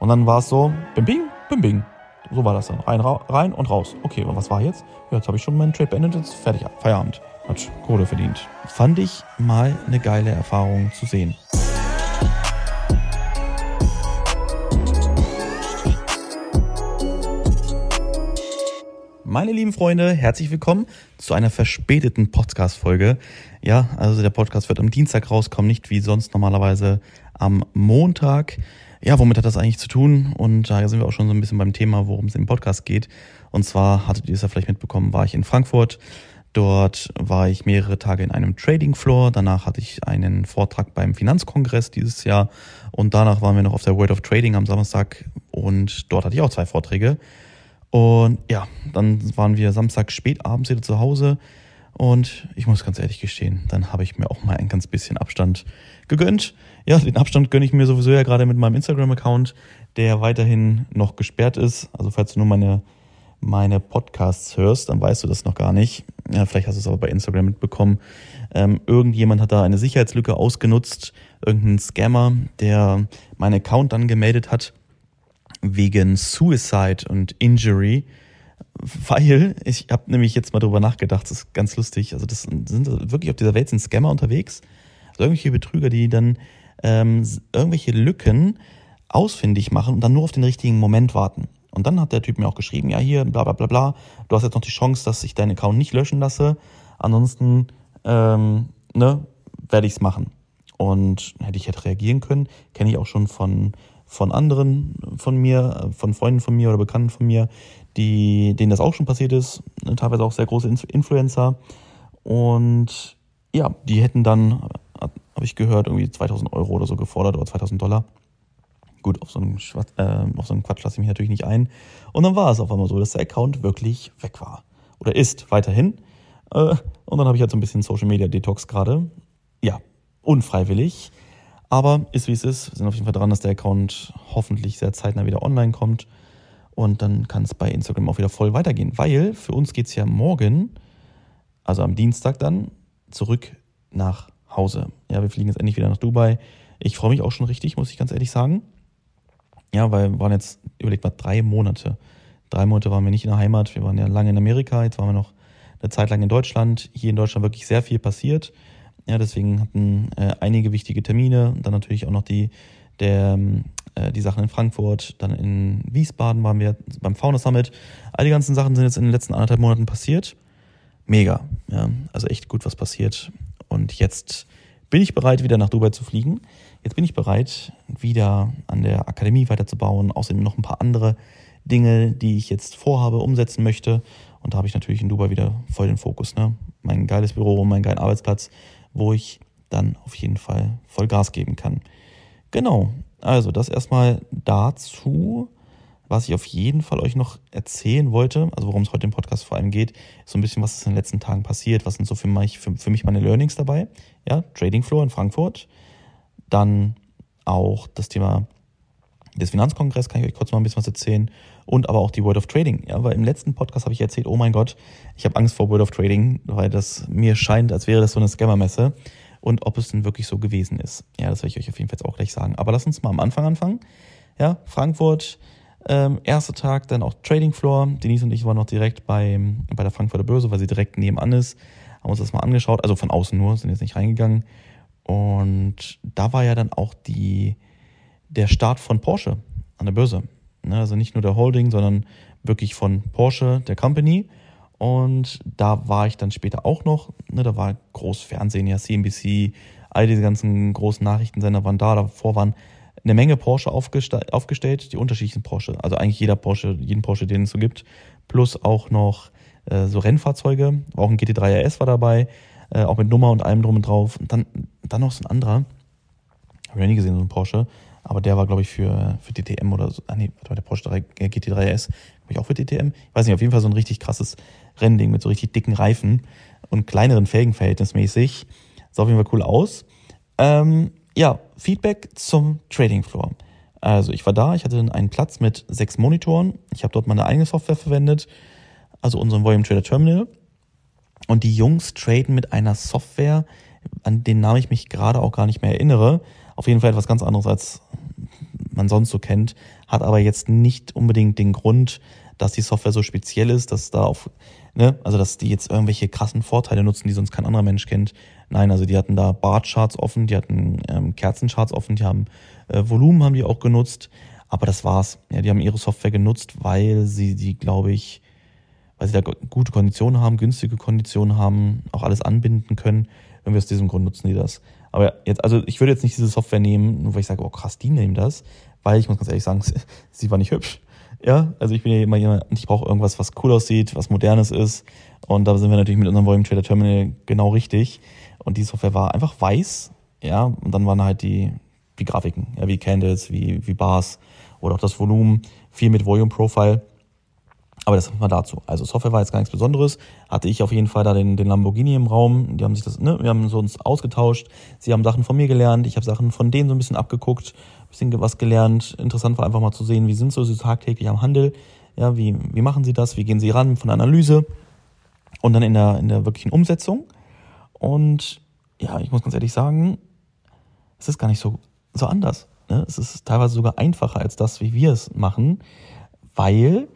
Und dann war es so, bim bing, bim bing. So war das dann. Rein, rein und raus. Okay, und was war jetzt? Ja, jetzt habe ich schon meinen Trade beendet, jetzt fertig, Feierabend. Hat Kohle verdient. Fand ich mal eine geile Erfahrung zu sehen. Meine lieben Freunde, herzlich willkommen zu einer verspäteten Podcast-Folge. Ja, also der Podcast wird am Dienstag rauskommen, nicht wie sonst normalerweise am Montag. Ja, womit hat das eigentlich zu tun? Und da sind wir auch schon so ein bisschen beim Thema, worum es im Podcast geht. Und zwar hattet ihr es ja vielleicht mitbekommen, war ich in Frankfurt. Dort war ich mehrere Tage in einem Trading Floor. Danach hatte ich einen Vortrag beim Finanzkongress dieses Jahr. Und danach waren wir noch auf der World of Trading am Samstag. Und dort hatte ich auch zwei Vorträge. Und ja, dann waren wir Samstag spät abends wieder zu Hause. Und ich muss ganz ehrlich gestehen, dann habe ich mir auch mal ein ganz bisschen Abstand gegönnt. Ja, den Abstand gönne ich mir sowieso ja gerade mit meinem Instagram-Account, der weiterhin noch gesperrt ist. Also falls du nur meine, meine Podcasts hörst, dann weißt du das noch gar nicht. Ja, vielleicht hast du es aber bei Instagram mitbekommen. Ähm, irgendjemand hat da eine Sicherheitslücke ausgenutzt, irgendein Scammer, der meinen Account dann gemeldet hat wegen Suicide und Injury, weil ich habe nämlich jetzt mal drüber nachgedacht, das ist ganz lustig. Also das sind wirklich auf dieser Welt sind Scammer unterwegs, also irgendwelche Betrüger, die dann ähm, irgendwelche Lücken ausfindig machen und dann nur auf den richtigen Moment warten. Und dann hat der Typ mir auch geschrieben, ja hier, bla bla bla bla, du hast jetzt noch die Chance, dass ich deinen Account nicht löschen lasse. Ansonsten ähm, ne, werde ich es machen. Und hätte ich hätte reagieren können, kenne ich auch schon von von anderen von mir, von Freunden von mir oder Bekannten von mir, die, denen das auch schon passiert ist, ne, teilweise auch sehr große Influencer. Und ja, die hätten dann, habe ich gehört, irgendwie 2000 Euro oder so gefordert oder 2000 Dollar. Gut, auf so einen, äh, auf so einen Quatsch lasse ich mich natürlich nicht ein. Und dann war es auf einmal so, dass der Account wirklich weg war. Oder ist weiterhin. Äh, und dann habe ich halt so ein bisschen Social Media Detox gerade. Ja, unfreiwillig. Aber ist wie es ist. Wir sind auf jeden Fall dran, dass der Account hoffentlich sehr zeitnah wieder online kommt. Und dann kann es bei Instagram auch wieder voll weitergehen. Weil für uns geht es ja morgen, also am Dienstag dann, zurück nach Hause. Ja, wir fliegen jetzt endlich wieder nach Dubai. Ich freue mich auch schon richtig, muss ich ganz ehrlich sagen. Ja, weil wir waren jetzt, überlegt mal, drei Monate. Drei Monate waren wir nicht in der Heimat. Wir waren ja lange in Amerika. Jetzt waren wir noch eine Zeit lang in Deutschland. Hier in Deutschland wirklich sehr viel passiert. Ja, deswegen hatten äh, einige wichtige Termine. Dann natürlich auch noch die, der, äh, die Sachen in Frankfurt. Dann in Wiesbaden waren wir beim Fauna Summit. All die ganzen Sachen sind jetzt in den letzten anderthalb Monaten passiert. Mega. Ja, also echt gut, was passiert. Und jetzt bin ich bereit, wieder nach Dubai zu fliegen. Jetzt bin ich bereit, wieder an der Akademie weiterzubauen. Außerdem noch ein paar andere Dinge, die ich jetzt vorhabe, umsetzen möchte. Und da habe ich natürlich in Dubai wieder voll den Fokus. Ne? Mein geiles Büro, mein geiler Arbeitsplatz wo ich dann auf jeden Fall voll Gas geben kann. Genau, also das erstmal dazu. Was ich auf jeden Fall euch noch erzählen wollte, also worum es heute im Podcast vor allem geht, ist so ein bisschen, was ist in den letzten Tagen passiert, was sind so für mich, für, für mich meine Learnings dabei. Ja, Trading Floor in Frankfurt. Dann auch das Thema des Finanzkongress, kann ich euch kurz mal ein bisschen was erzählen. Und aber auch die World of Trading. Ja, weil im letzten Podcast habe ich erzählt, oh mein Gott, ich habe Angst vor World of Trading, weil das mir scheint, als wäre das so eine Scammermesse. Und ob es denn wirklich so gewesen ist. Ja, das werde ich euch auf jeden Fall jetzt auch gleich sagen. Aber lasst uns mal am Anfang anfangen. Ja, Frankfurt, ähm, erster Tag, dann auch Trading Floor. Denise und ich waren noch direkt bei, bei der Frankfurter Börse, weil sie direkt nebenan ist. Haben uns das mal angeschaut, also von außen nur, sind jetzt nicht reingegangen. Und da war ja dann auch die, der Start von Porsche an der Börse. Ne, also nicht nur der Holding, sondern wirklich von Porsche, der Company. Und da war ich dann später auch noch. Ne, da war Großfernsehen, ja, CNBC, all diese ganzen großen Nachrichtensender waren da. Davor waren eine Menge Porsche aufgestellt, die unterschiedlichen Porsche. Also eigentlich jeder Porsche, jeden Porsche, den es so gibt. Plus auch noch äh, so Rennfahrzeuge. Auch ein GT3 RS war dabei, äh, auch mit Nummer und allem drum und drauf. Und dann, dann noch so ein anderer. Habe ich noch nie gesehen, so ein Porsche. Aber der war, glaube ich, für, für DTM oder so. Ah, nee, warte mal, der Porsche 3, äh, GT3S, glaube ich, auch für DTM. Ich weiß nicht, auf jeden Fall so ein richtig krasses Rennding mit so richtig dicken Reifen und kleineren Felgen verhältnismäßig. Sah auf jeden Fall cool aus. Ähm, ja, Feedback zum Trading Floor. Also ich war da, ich hatte einen Platz mit sechs Monitoren. Ich habe dort meine eigene Software verwendet, also unseren Volume Trader Terminal. Und die Jungs traden mit einer Software, an den Namen ich mich gerade auch gar nicht mehr erinnere. Auf jeden Fall etwas ganz anderes als man sonst so kennt, hat aber jetzt nicht unbedingt den Grund, dass die Software so speziell ist, dass da auf, ne, also dass die jetzt irgendwelche krassen Vorteile nutzen, die sonst kein anderer Mensch kennt. Nein, also die hatten da Barcharts offen, die hatten ähm, Kerzencharts offen, die haben äh, Volumen haben die auch genutzt, aber das war's. Ja, die haben ihre Software genutzt, weil sie die, glaube ich, weil sie da gute Konditionen haben, günstige Konditionen haben, auch alles anbinden können. Irgendwie aus diesem Grund nutzen die das. Aber jetzt, also ich würde jetzt nicht diese Software nehmen, nur weil ich sage, oh krass, die nehmen das, weil ich muss ganz ehrlich sagen, sie war nicht hübsch. Ja, also ich bin ja immer jemand, ich brauche irgendwas, was cool aussieht, was modernes ist. Und da sind wir natürlich mit unserem Volume Trader Terminal genau richtig. Und die Software war einfach weiß, ja, und dann waren halt die, die Grafiken, ja, wie Candles, wie, wie Bars oder auch das Volumen, viel mit Volume Profile. Aber das mal dazu. Also Software war jetzt gar nichts Besonderes. Hatte ich auf jeden Fall da den, den Lamborghini im Raum. Die haben sich das, ne, wir haben so uns ausgetauscht. Sie haben Sachen von mir gelernt. Ich habe Sachen von denen so ein bisschen abgeguckt, ein bisschen was gelernt. Interessant war einfach mal zu sehen, wie sind so sie tagtäglich am Handel. Ja, wie, wie machen sie das? Wie gehen sie ran von der Analyse? Und dann in der, in der wirklichen Umsetzung. Und ja, ich muss ganz ehrlich sagen, es ist gar nicht so, so anders. Ne? Es ist teilweise sogar einfacher als das, wie wir es machen, weil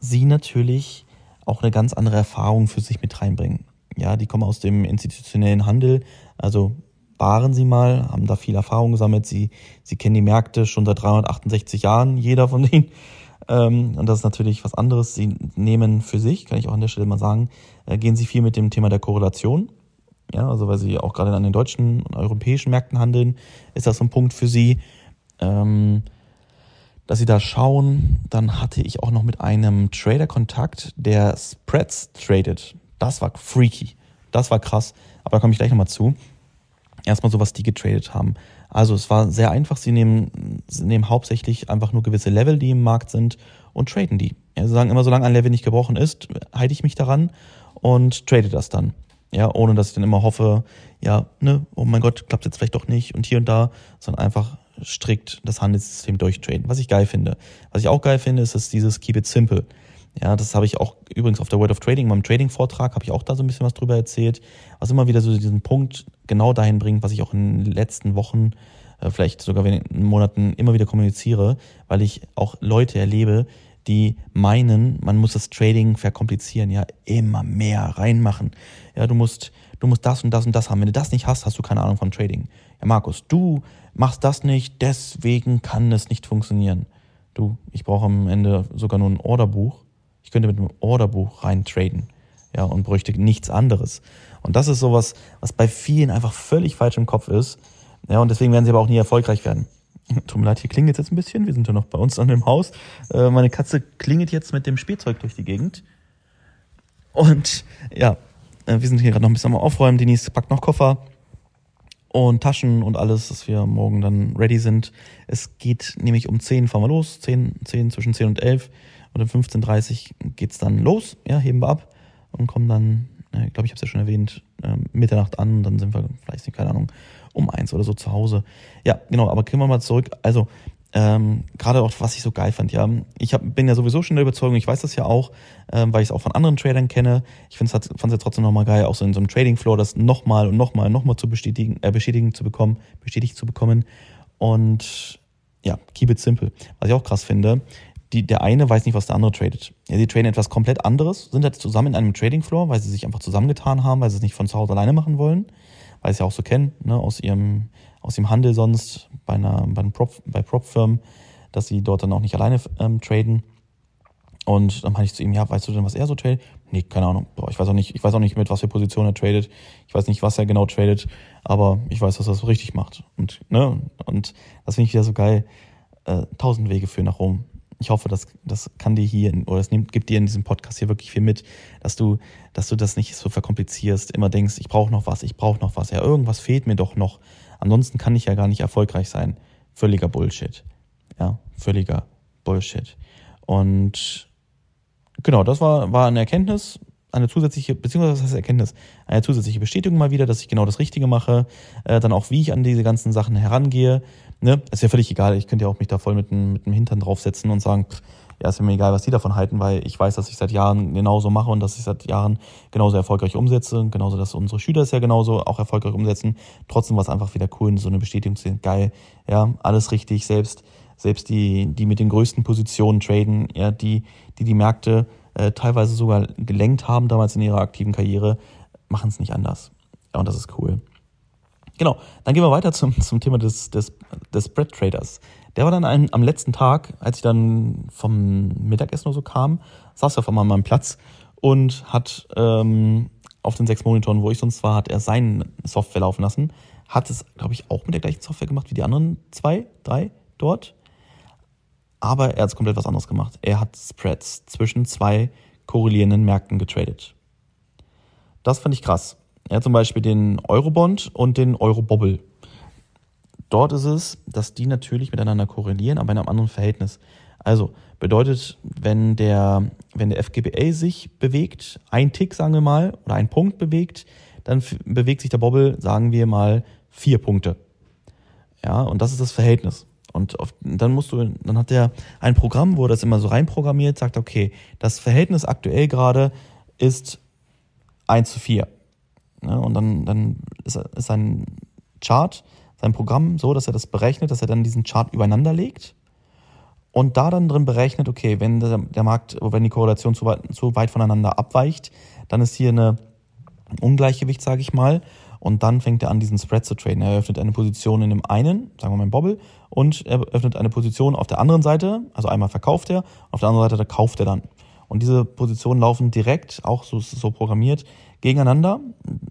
sie natürlich auch eine ganz andere Erfahrung für sich mit reinbringen. Ja, die kommen aus dem institutionellen Handel, also waren sie mal, haben da viel Erfahrung gesammelt. Sie, sie kennen die Märkte schon seit 368 Jahren, jeder von denen. Ähm, und das ist natürlich was anderes. Sie nehmen für sich, kann ich auch an der Stelle mal sagen, äh, gehen sie viel mit dem Thema der Korrelation. Ja, also weil sie auch gerade an den deutschen und europäischen Märkten handeln, ist das so ein Punkt für sie. Ähm, dass sie da schauen. Dann hatte ich auch noch mit einem Trader Kontakt, der Spreads tradet. Das war freaky. Das war krass. Aber da komme ich gleich nochmal zu. Erstmal so, was die getradet haben. Also es war sehr einfach. Sie nehmen, sie nehmen hauptsächlich einfach nur gewisse Level, die im Markt sind und traden die. Ja, sie sagen immer, solange ein Level nicht gebrochen ist, halte ich mich daran und trade das dann. Ja, ohne dass ich dann immer hoffe, ja, ne, oh mein Gott, klappt jetzt vielleicht doch nicht und hier und da, sondern einfach strikt das Handelssystem durchtraden, was ich geil finde. Was ich auch geil finde, ist, ist dieses Keep it simple. Ja, das habe ich auch übrigens auf der World of Trading, meinem Trading-Vortrag, habe ich auch da so ein bisschen was drüber erzählt, was immer wieder so diesen Punkt genau dahin bringt, was ich auch in den letzten Wochen, äh, vielleicht sogar in Monaten immer wieder kommuniziere, weil ich auch Leute erlebe, die meinen, man muss das Trading verkomplizieren, ja, immer mehr reinmachen. Ja, du musst, du musst das und das und das haben. Wenn du das nicht hast, hast du keine Ahnung von Trading. Ja, Markus, du machst das nicht, deswegen kann es nicht funktionieren. Du, ich brauche am Ende sogar nur ein Orderbuch. Ich könnte mit einem Orderbuch rein traden. Ja, und bräuchte nichts anderes. Und das ist sowas, was bei vielen einfach völlig falsch im Kopf ist. Ja, und deswegen werden sie aber auch nie erfolgreich werden. Tut mir leid, hier klingelt jetzt ein bisschen. Wir sind ja noch bei uns an dem Haus. Äh, meine Katze klingelt jetzt mit dem Spielzeug durch die Gegend. Und ja, äh, wir sind hier gerade noch ein bisschen am Aufräumen. Denise packt noch Koffer und Taschen und alles, dass wir morgen dann ready sind. Es geht nämlich um 10 fahren wir los, 10, 10 zwischen 10 und 11 und um 15.30 geht's dann los, ja, heben wir ab und kommen dann, äh, glaube, ich habe es ja schon erwähnt, äh, Mitternacht an und dann sind wir vielleicht, keine Ahnung, um eins oder so zu Hause. Ja, genau, aber gehen wir mal zurück. Also, ähm, gerade auch, was ich so geil fand, ja. Ich hab, bin ja sowieso schon der Überzeugung, ich weiß das ja auch, ähm, weil ich es auch von anderen Tradern kenne. Ich fand es ja trotzdem nochmal geil, auch so in so einem Trading Floor das nochmal und nochmal, nochmal zu bestätigen, äh, bestätigen zu bekommen, bestätigt zu bekommen. Und ja, keep it simple. Was ich auch krass finde, die, der eine weiß nicht, was der andere tradet. Ja, die traden etwas komplett anderes, sind jetzt zusammen in einem Trading Floor, weil sie sich einfach zusammengetan haben, weil sie es nicht von zu Hause alleine machen wollen, weil sie es ja auch so kennen, ne, aus ihrem aus dem Handel sonst bei einer bei, Prop, bei Prop-Firmen, dass sie dort dann auch nicht alleine ähm, traden. Und dann meinte ich zu ihm, ja, weißt du denn, was er so tradet? Nee, keine Ahnung. Boah, ich weiß auch nicht, ich weiß auch nicht, mit was für Position er tradet. Ich weiß nicht, was er genau tradet, aber ich weiß, dass er es so richtig macht. Und, ne, und das finde ich wieder so geil. Äh, tausend Wege führen nach Rom. Ich hoffe, das, das kann dir hier, oder es nimmt, gibt dir in diesem Podcast hier wirklich viel mit, dass du, dass du das nicht so verkomplizierst, immer denkst, ich brauche noch was, ich brauche noch was. Ja, irgendwas fehlt mir doch noch. Ansonsten kann ich ja gar nicht erfolgreich sein. Völliger Bullshit. Ja, völliger Bullshit. Und genau, das war, war eine Erkenntnis, eine zusätzliche, beziehungsweise was heißt Erkenntnis? Eine zusätzliche Bestätigung mal wieder, dass ich genau das Richtige mache, äh, dann auch wie ich an diese ganzen Sachen herangehe. Ne? Ist ja völlig egal, ich könnte ja auch mich da voll mit dem, mit dem Hintern draufsetzen und sagen, pff, ja, ist mir egal, was die davon halten, weil ich weiß, dass ich seit Jahren genauso mache und dass ich seit Jahren genauso erfolgreich umsetze. Genauso, dass unsere Schüler es ja genauso auch erfolgreich umsetzen. Trotzdem war es einfach wieder cool, so eine Bestätigung zu sehen. Geil, ja, alles richtig, selbst selbst die, die mit den größten Positionen traden, ja, die, die die Märkte äh, teilweise sogar gelenkt haben damals in ihrer aktiven Karriere, machen es nicht anders. Ja, und das ist cool. Genau, dann gehen wir weiter zum, zum Thema des, des, des Spread Traders. Der war dann ein, am letzten Tag, als ich dann vom Mittagessen oder so kam, saß er auf einmal an meinem Platz und hat ähm, auf den sechs Monitoren, wo ich sonst war, hat er seine Software laufen lassen. Hat es, glaube ich, auch mit der gleichen Software gemacht wie die anderen zwei, drei dort. Aber er hat komplett was anderes gemacht. Er hat Spreads zwischen zwei korrelierenden Märkten getradet. Das fand ich krass. Er hat zum Beispiel den Eurobond und den Eurobobble. Dort ist es, dass die natürlich miteinander korrelieren, aber in einem anderen Verhältnis. Also bedeutet, wenn der, wenn der FGBA sich bewegt, ein Tick, sagen wir mal, oder ein Punkt bewegt, dann bewegt sich der Bobble, sagen wir mal, vier Punkte. Ja, und das ist das Verhältnis. Und auf, dann musst du, dann hat der ein Programm, wo er das immer so reinprogrammiert, sagt, okay, das Verhältnis aktuell gerade ist 1 zu 4. Ja, und dann, dann ist, ist sein Chart, sein Programm so, dass er das berechnet, dass er dann diesen Chart übereinander legt und da dann drin berechnet, okay, wenn der, Markt, wenn die Korrelation zu weit, zu weit voneinander abweicht, dann ist hier eine Ungleichgewicht, sage ich mal. Und dann fängt er an, diesen Spread zu traden. Er öffnet eine Position in dem einen, sagen wir mal Bobble, und er öffnet eine Position auf der anderen Seite. Also einmal verkauft er, auf der anderen Seite da kauft er dann. Und diese Positionen laufen direkt, auch so, so programmiert, gegeneinander.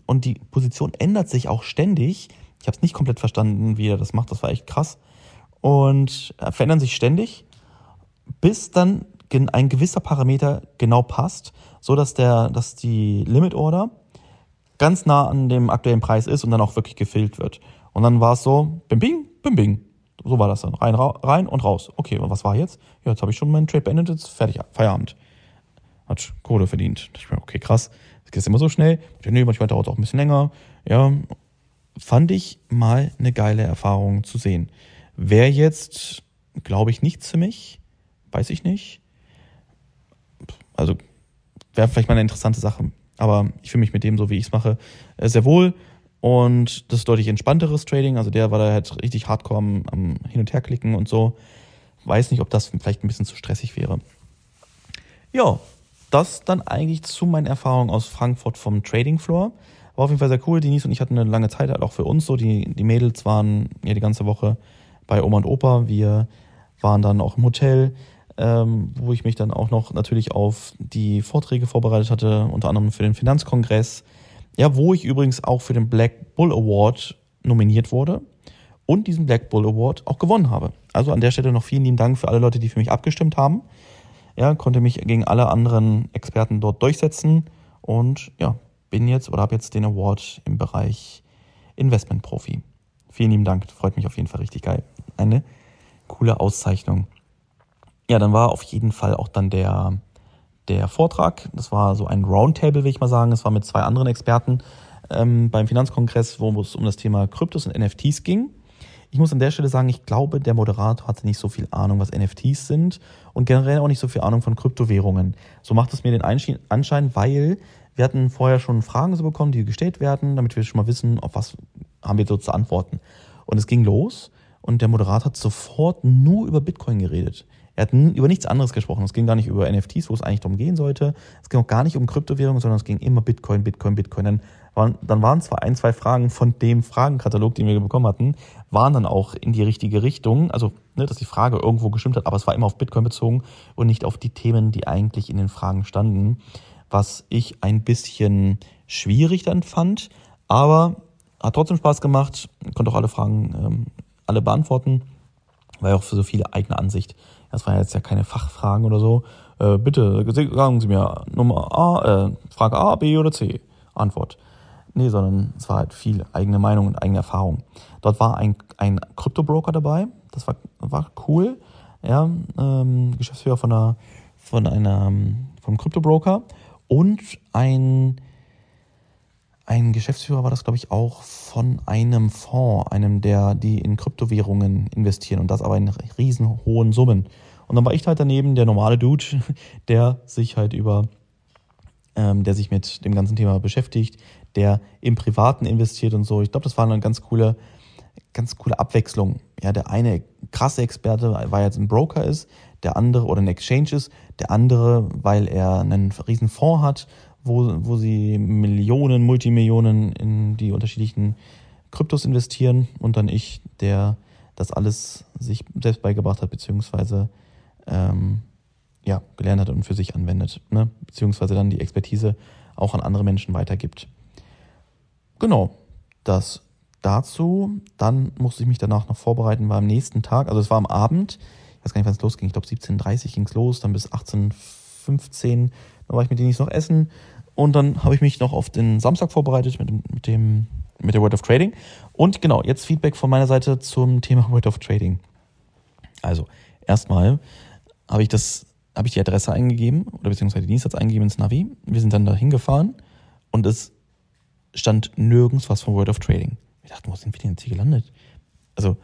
Und die Position ändert sich auch ständig. Ich habe es nicht komplett verstanden, wie er das macht. Das war echt krass. Und äh, verändern sich ständig, bis dann ein gewisser Parameter genau passt, so dass der, dass die Limit Order ganz nah an dem aktuellen Preis ist und dann auch wirklich gefüllt wird. Und dann war es so, bim bing, bim bing. So war das dann. Rein, rein und raus. Okay, was war jetzt? Ja, jetzt habe ich schon meinen Trade beendet, jetzt fertig, Feierabend. Hat Kohle verdient. Okay, krass. Das geht immer so schnell. Nee, manchmal dauert es auch ein bisschen länger. Ja, fand ich mal eine geile Erfahrung zu sehen. Wäre jetzt, glaube ich, nichts für mich. Weiß ich nicht. Also wäre vielleicht mal eine interessante Sache. Aber ich fühle mich mit dem, so wie ich es mache, äh, sehr wohl. Und das ist deutlich entspannteres Trading. Also der war da halt richtig hardcore am, Hin- und Herklicken und so. Weiß nicht, ob das vielleicht ein bisschen zu stressig wäre. Ja, das dann eigentlich zu meinen Erfahrungen aus Frankfurt vom Trading Floor. War auf jeden Fall sehr cool. Denise und ich hatten eine lange Zeit halt auch für uns so. Die, die Mädels waren ja die ganze Woche bei Oma und Opa. Wir waren dann auch im Hotel ähm, wo ich mich dann auch noch natürlich auf die Vorträge vorbereitet hatte, unter anderem für den Finanzkongress. Ja, wo ich übrigens auch für den Black Bull Award nominiert wurde und diesen Black Bull Award auch gewonnen habe. Also an der Stelle noch vielen lieben Dank für alle Leute, die für mich abgestimmt haben. Ja, konnte mich gegen alle anderen Experten dort durchsetzen und ja, bin jetzt oder habe jetzt den Award im Bereich Investment Profi. Vielen lieben Dank, freut mich auf jeden Fall richtig geil. Eine coole Auszeichnung. Ja, dann war auf jeden Fall auch dann der, der Vortrag. Das war so ein Roundtable, will ich mal sagen. Es war mit zwei anderen Experten ähm, beim Finanzkongress, wo es um das Thema Kryptos und NFTs ging. Ich muss an der Stelle sagen, ich glaube, der Moderator hatte nicht so viel Ahnung, was NFTs sind und generell auch nicht so viel Ahnung von Kryptowährungen. So macht es mir den Anschein, weil wir hatten vorher schon Fragen so bekommen, die gestellt werden, damit wir schon mal wissen, auf was haben wir so zu antworten. Und es ging los und der Moderator hat sofort nur über Bitcoin geredet. Er hat über nichts anderes gesprochen. Es ging gar nicht über NFTs, wo es eigentlich darum gehen sollte. Es ging auch gar nicht um Kryptowährungen, sondern es ging immer Bitcoin, Bitcoin, Bitcoin. Dann waren, dann waren zwar ein, zwei Fragen von dem Fragenkatalog, den wir bekommen hatten, waren dann auch in die richtige Richtung. Also, ne, dass die Frage irgendwo gestimmt hat, aber es war immer auf Bitcoin bezogen und nicht auf die Themen, die eigentlich in den Fragen standen. Was ich ein bisschen schwierig dann fand, aber hat trotzdem Spaß gemacht, konnte auch alle Fragen ähm, alle beantworten, war ja auch für so viele eigene Ansicht das waren jetzt ja keine Fachfragen oder so. Äh, bitte sagen Sie mir Nummer A, äh, Frage A, B oder C. Antwort. Nee, sondern es war halt viel eigene Meinung und eigene Erfahrung. Dort war ein, ein Kryptobroker dabei. Das war, war cool. Ja, ähm, Geschäftsführer von einer, von einer, vom Kryptobroker und ein ein Geschäftsführer war das, glaube ich, auch von einem Fonds, einem der, die in Kryptowährungen investieren und das aber in riesen hohen Summen. Und dann war ich halt daneben der normale Dude, der sich halt über, ähm, der sich mit dem ganzen Thema beschäftigt, der im Privaten investiert und so. Ich glaube, das war eine ganz coole, ganz coole Abwechslung. Ja, der eine krasse Experte, er jetzt ein Broker ist, der andere oder ein Exchange ist, der andere, weil er einen riesen Fonds hat, wo, wo sie Millionen, Multimillionen in die unterschiedlichen Kryptos investieren und dann ich, der das alles sich selbst beigebracht hat, beziehungsweise ähm, ja, gelernt hat und für sich anwendet, ne? beziehungsweise dann die Expertise auch an andere Menschen weitergibt. Genau, das dazu. Dann musste ich mich danach noch vorbereiten, war am nächsten Tag, also es war am Abend, ich weiß gar nicht, wann es losging, ich glaube 17.30 ging es los, dann bis 18.15 dann war ich mit denen noch essen und dann habe ich mich noch auf den Samstag vorbereitet mit mit dem mit der Word of Trading. Und genau, jetzt Feedback von meiner Seite zum Thema Word of Trading. Also, erstmal habe ich das, ich die Adresse eingegeben oder beziehungsweise die Dienstsatz eingegeben ins Navi. Wir sind dann da hingefahren und es stand nirgends was von Word of Trading. Wir dachten, wo sind wir denn jetzt hier gelandet? Also,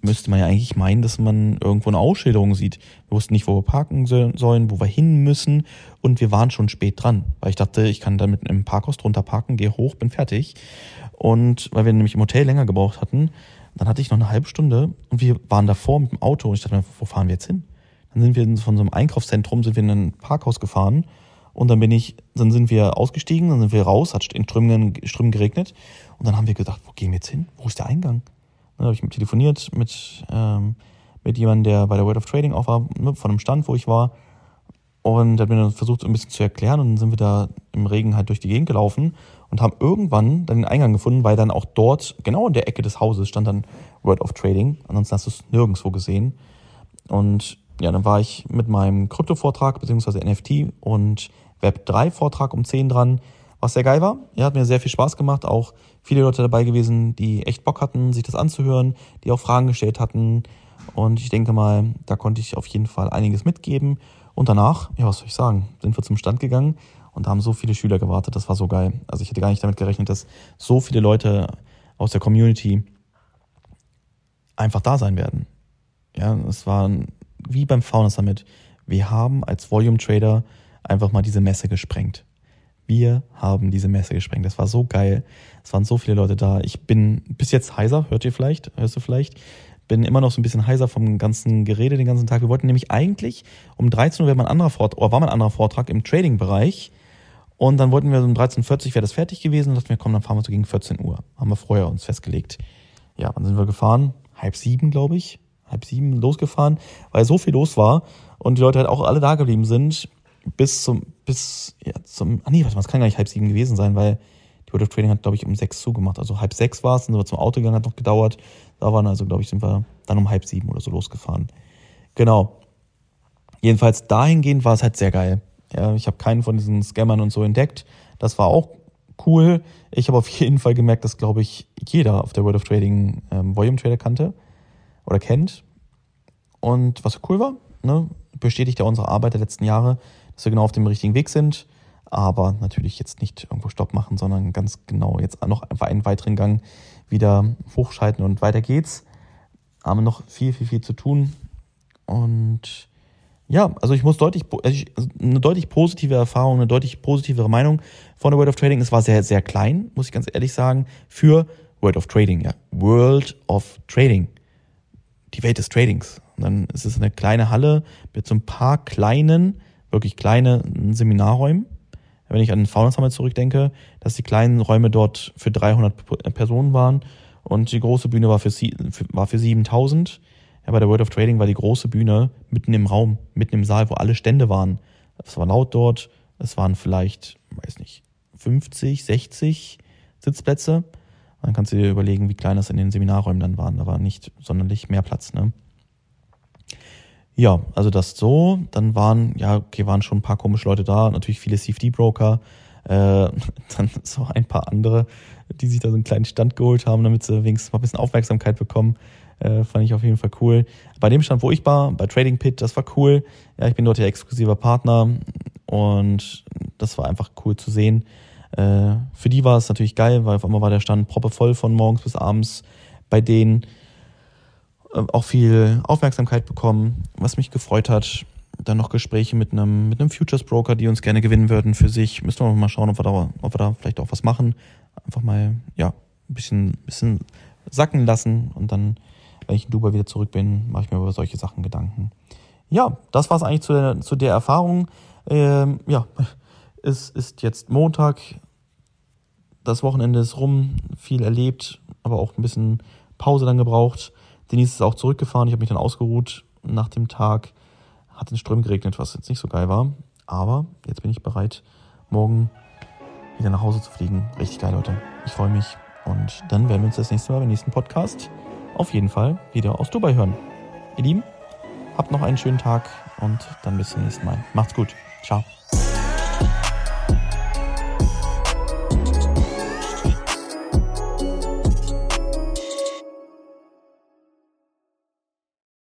müsste man ja eigentlich meinen, dass man irgendwo eine Ausschilderung sieht. Wir wussten nicht, wo wir parken sollen, wo wir hin müssen und wir waren schon spät dran, weil ich dachte, ich kann da mit einem Parkhaus drunter parken, gehe hoch, bin fertig. Und weil wir nämlich im Hotel länger gebraucht hatten, dann hatte ich noch eine halbe Stunde und wir waren davor mit dem Auto und ich dachte mir, wo fahren wir jetzt hin? Dann sind wir von so einem Einkaufszentrum, sind wir in ein Parkhaus gefahren und dann bin ich, dann sind wir ausgestiegen, dann sind wir raus, hat in Strömen, Strömen geregnet und dann haben wir gedacht, wo gehen wir jetzt hin? Wo ist der Eingang? Dann habe ich telefoniert mit, ähm, mit jemandem, der bei der World of Trading auch war, ne, von einem Stand, wo ich war. Und hat mir dann versucht, ein bisschen zu erklären. Und dann sind wir da im Regen halt durch die Gegend gelaufen und haben irgendwann dann den Eingang gefunden, weil dann auch dort, genau in der Ecke des Hauses, stand dann World of Trading. Ansonsten hast du es nirgendwo gesehen. Und ja, dann war ich mit meinem Krypto-Vortrag beziehungsweise NFT und Web3-Vortrag um 10 dran was sehr geil war. Ja, hat mir sehr viel Spaß gemacht. Auch viele Leute dabei gewesen, die echt Bock hatten, sich das anzuhören, die auch Fragen gestellt hatten. Und ich denke mal, da konnte ich auf jeden Fall einiges mitgeben. Und danach, ja, was soll ich sagen, sind wir zum Stand gegangen und da haben so viele Schüler gewartet. Das war so geil. Also ich hätte gar nicht damit gerechnet, dass so viele Leute aus der Community einfach da sein werden. Ja, es war wie beim Fauna Summit. Wir haben als Volume Trader einfach mal diese Messe gesprengt. Wir haben diese Messe gesprengt. Das war so geil. Es waren so viele Leute da. Ich bin bis jetzt heiser, hört ihr vielleicht, hörst du vielleicht? Bin immer noch so ein bisschen heiser vom ganzen Gerede den ganzen Tag. Wir wollten nämlich eigentlich um 13 Uhr wäre mein anderer Vortrag, oder war mein anderer Vortrag im Trading-Bereich. Und dann wollten wir um 13.40 Uhr wäre das fertig gewesen und dachten wir, komm, dann fahren wir so gegen 14 Uhr. Haben wir vorher uns festgelegt. Ja, dann sind wir gefahren. Halb sieben, glaube ich. Halb sieben losgefahren, weil so viel los war und die Leute halt auch alle da geblieben sind bis zum, bis, ja, zum, ah nee, warte mal, es kann gar nicht halb sieben gewesen sein, weil die World of Trading hat, glaube ich, um sechs zugemacht. Also halb sechs war es, dann sind wir zum Auto gegangen, hat noch gedauert. Da waren also, glaube ich, sind wir dann um halb sieben oder so losgefahren. Genau. Jedenfalls dahingehend war es halt sehr geil. Ja, ich habe keinen von diesen Scammern und so entdeckt. Das war auch cool. Ich habe auf jeden Fall gemerkt, dass, glaube ich, jeder auf der World of Trading ähm, Volume Trader kannte oder kennt. Und was cool war, ne, bestätigt ja unsere Arbeit der letzten Jahre, dass wir genau auf dem richtigen Weg sind. Aber natürlich jetzt nicht irgendwo Stopp machen, sondern ganz genau jetzt noch einfach einen weiteren Gang wieder hochschalten und weiter geht's. Haben noch viel, viel, viel zu tun. Und ja, also ich muss deutlich, also, also eine deutlich positive Erfahrung, eine deutlich positivere Meinung von der World of Trading. Es war sehr, sehr klein, muss ich ganz ehrlich sagen, für World of Trading, ja. World of Trading. Die Welt des Tradings. Und dann ist es eine kleine Halle mit so ein paar kleinen wirklich kleine Seminarräumen. Wenn ich an den Fauna Summit zurückdenke, dass die kleinen Räume dort für 300 Personen waren und die große Bühne war für, war für 7000. Ja, bei der World of Trading war die große Bühne mitten im Raum, mitten im Saal, wo alle Stände waren. Es war laut dort. Es waren vielleicht, weiß nicht, 50, 60 Sitzplätze. Dann kannst du dir überlegen, wie klein das in den Seminarräumen dann waren. Da war nicht sonderlich mehr Platz. Ne? Ja, also das so. Dann waren, ja, okay, waren schon ein paar komische Leute da, natürlich viele CFD-Broker, äh, dann so ein paar andere, die sich da so einen kleinen Stand geholt haben, damit sie wenigstens mal ein bisschen Aufmerksamkeit bekommen. Äh, fand ich auf jeden Fall cool. Bei dem Stand, wo ich war, bei Trading Pit, das war cool. Ja, ich bin dort ja exklusiver Partner und das war einfach cool zu sehen. Äh, für die war es natürlich geil, weil auf einmal war der Stand proppevoll von morgens bis abends bei denen. Äh, auch viel Aufmerksamkeit bekommen, was mich gefreut hat. Dann noch Gespräche mit einem, mit einem Futures Broker, die uns gerne gewinnen würden für sich. Müssen wir mal schauen, ob wir da, ob wir da vielleicht auch was machen. Einfach mal, ja, ein bisschen, bisschen sacken lassen und dann, wenn ich in Dubai wieder zurück bin, mache ich mir über solche Sachen Gedanken. Ja, das war es eigentlich zu der, zu der Erfahrung. Ähm, ja, es ist jetzt Montag, das Wochenende ist rum, viel erlebt, aber auch ein bisschen Pause dann gebraucht. Denise ist auch zurückgefahren, ich habe mich dann ausgeruht nach dem Tag. Hat in Strömen geregnet, was jetzt nicht so geil war. Aber jetzt bin ich bereit, morgen wieder nach Hause zu fliegen. Richtig geil, Leute. Ich freue mich. Und dann werden wir uns das nächste Mal beim nächsten Podcast auf jeden Fall wieder aus Dubai hören. Ihr Lieben, habt noch einen schönen Tag und dann bis zum nächsten Mal. Macht's gut. Ciao.